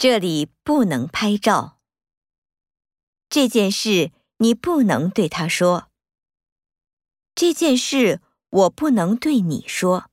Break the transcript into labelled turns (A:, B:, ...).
A: 这里不能拍照。这件事你不能对他说。这件事我不能对你说。